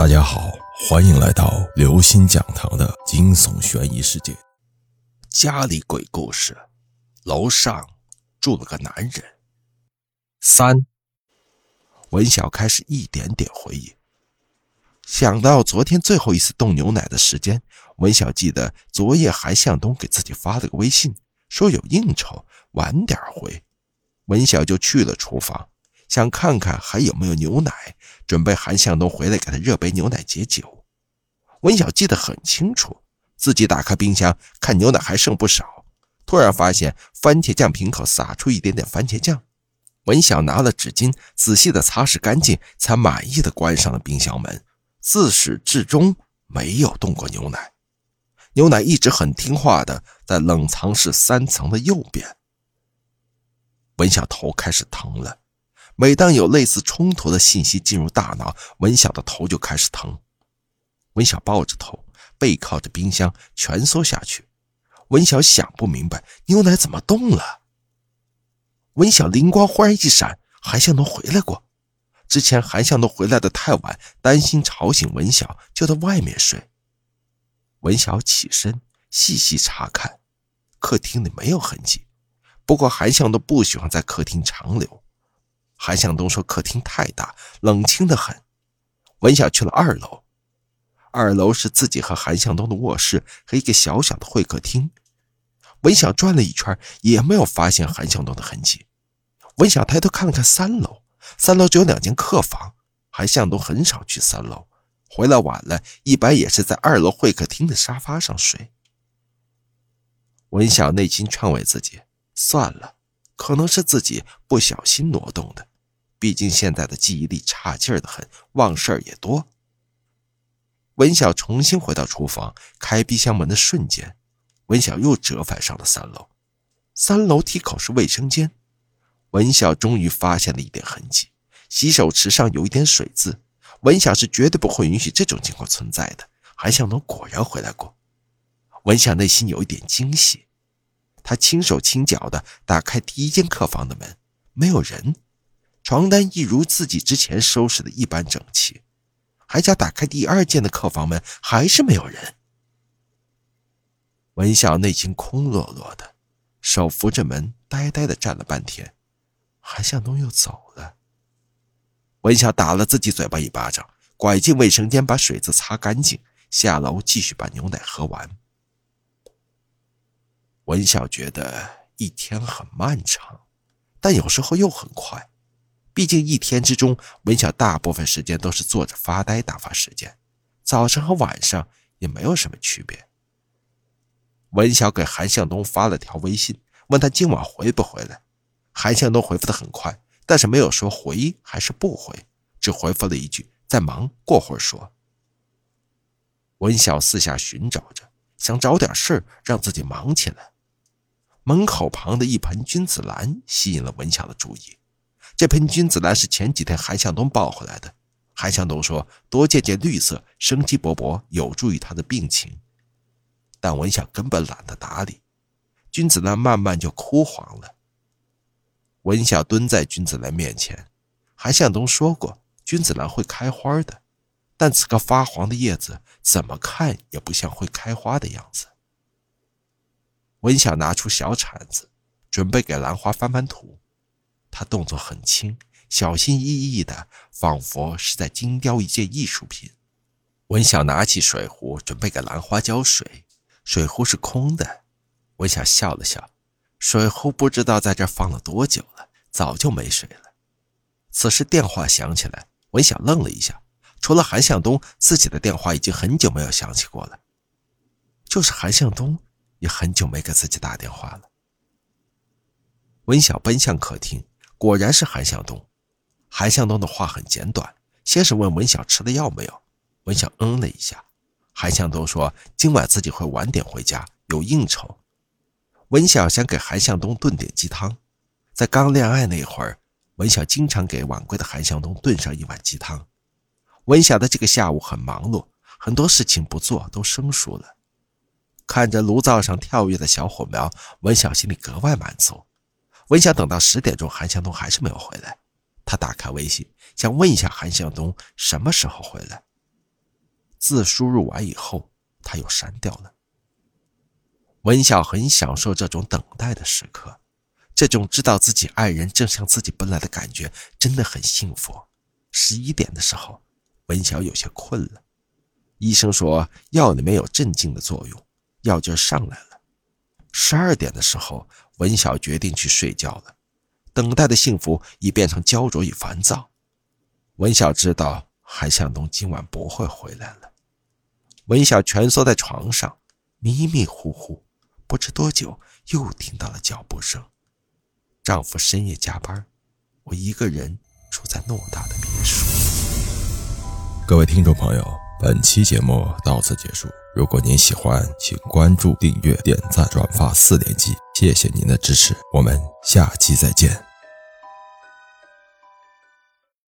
大家好，欢迎来到刘星讲堂的惊悚悬疑世界。家里鬼故事，楼上住了个男人。三，文晓开始一点点回忆，想到昨天最后一次冻牛奶的时间，文晓记得昨夜韩向东给自己发了个微信，说有应酬，晚点回。文晓就去了厨房。想看看还有没有牛奶，准备韩向东回来给他热杯牛奶解酒。文晓记得很清楚，自己打开冰箱看牛奶还剩不少，突然发现番茄酱瓶口洒出一点点番茄酱。文晓拿了纸巾仔细的擦拭干净，才满意的关上了冰箱门。自始至终没有动过牛奶，牛奶一直很听话的在冷藏室三层的右边。文晓头开始疼了。每当有类似冲突的信息进入大脑，文晓的头就开始疼。文晓抱着头，背靠着冰箱，蜷缩下去。文晓想不明白，牛奶怎么动了？文晓灵光忽然一闪，韩向东回来过。之前韩向东回来的太晚，担心吵醒文晓，就在外面睡。文晓起身，细细查看，客厅里没有痕迹。不过韩向东不喜欢在客厅长留。韩向东说：“客厅太大，冷清的很。”文晓去了二楼，二楼是自己和韩向东的卧室和一个小小的会客厅。文晓转了一圈，也没有发现韩向东的痕迹。文晓抬头看了看三楼，三楼只有两间客房。韩向东很少去三楼，回来晚了，一般也是在二楼会客厅的沙发上睡。文晓内心劝慰自己：“算了，可能是自己不小心挪动的。”毕竟现在的记忆力差劲儿的很，忘事儿也多。文晓重新回到厨房，开冰箱门的瞬间，文晓又折返上了三楼。三楼梯口是卫生间，文晓终于发现了一点痕迹：洗手池上有一点水渍。文晓是绝对不会允许这种情况存在的。韩向东果然回来过，文晓内心有一点惊喜。他轻手轻脚的打开第一间客房的门，没有人。床单一如自己之前收拾的一般整齐，还想打开第二间的客房门，还是没有人。文晓内心空落落的，手扶着门，呆呆的站了半天。韩向东又走了。文晓打了自己嘴巴一巴掌，拐进卫生间把水渍擦干净，下楼继续把牛奶喝完。文晓觉得一天很漫长，但有时候又很快。毕竟一天之中，文晓大部分时间都是坐着发呆打发时间，早上和晚上也没有什么区别。文晓给韩向东发了条微信，问他今晚回不回来。韩向东回复的很快，但是没有说回还是不回，只回复了一句“在忙，过会儿说”。文晓四下寻找着，想找点事让自己忙起来。门口旁的一盆君子兰吸引了文晓的注意。这盆君子兰是前几天韩向东抱回来的。韩向东说：“多见见绿色，生机勃勃，有助于他的病情。”但文晓根本懒得打理，君子兰慢慢就枯黄了。文晓蹲在君子兰面前，韩向东说过君子兰会开花的，但此刻发黄的叶子怎么看也不像会开花的样子。文晓拿出小铲子，准备给兰花翻翻土。他动作很轻，小心翼翼的，仿佛是在精雕一件艺术品。文晓拿起水壶，准备给兰花浇水，水壶是空的。文晓笑了笑，水壶不知道在这放了多久了，早就没水了。此时电话响起来，文晓愣了一下，除了韩向东，自己的电话已经很久没有响起过了。就是韩向东，也很久没给自己打电话了。文晓奔向客厅。果然是韩向东。韩向东的话很简短，先是问文晓吃了药没有，文晓嗯了一下。韩向东说今晚自己会晚点回家，有应酬。文晓想给韩向东炖点鸡汤，在刚恋爱那会儿，文晓经常给晚归的韩向东炖上一碗鸡汤。文晓的这个下午很忙碌，很多事情不做都生疏了。看着炉灶上跳跃的小火苗，文晓心里格外满足。文晓等到十点钟，韩向东还是没有回来。他打开微信，想问一下韩向东什么时候回来。字输入完以后，他又删掉了。文晓很享受这种等待的时刻，这种知道自己爱人正向自己奔来的感觉真的很幸福。十一点的时候，文晓有些困了，医生说药里面有镇静的作用，药劲上来了。十二点的时候，文晓决定去睡觉了。等待的幸福已变成焦灼与烦躁。文晓知道韩向东今晚不会回来了。文晓蜷缩在床上，迷迷糊糊。不知多久，又听到了脚步声。丈夫深夜加班，我一个人住在偌大的别墅。各位听众朋友，本期节目到此结束。如果您喜欢，请关注、订阅、点赞、转发四连击，谢谢您的支持。我们下期再见。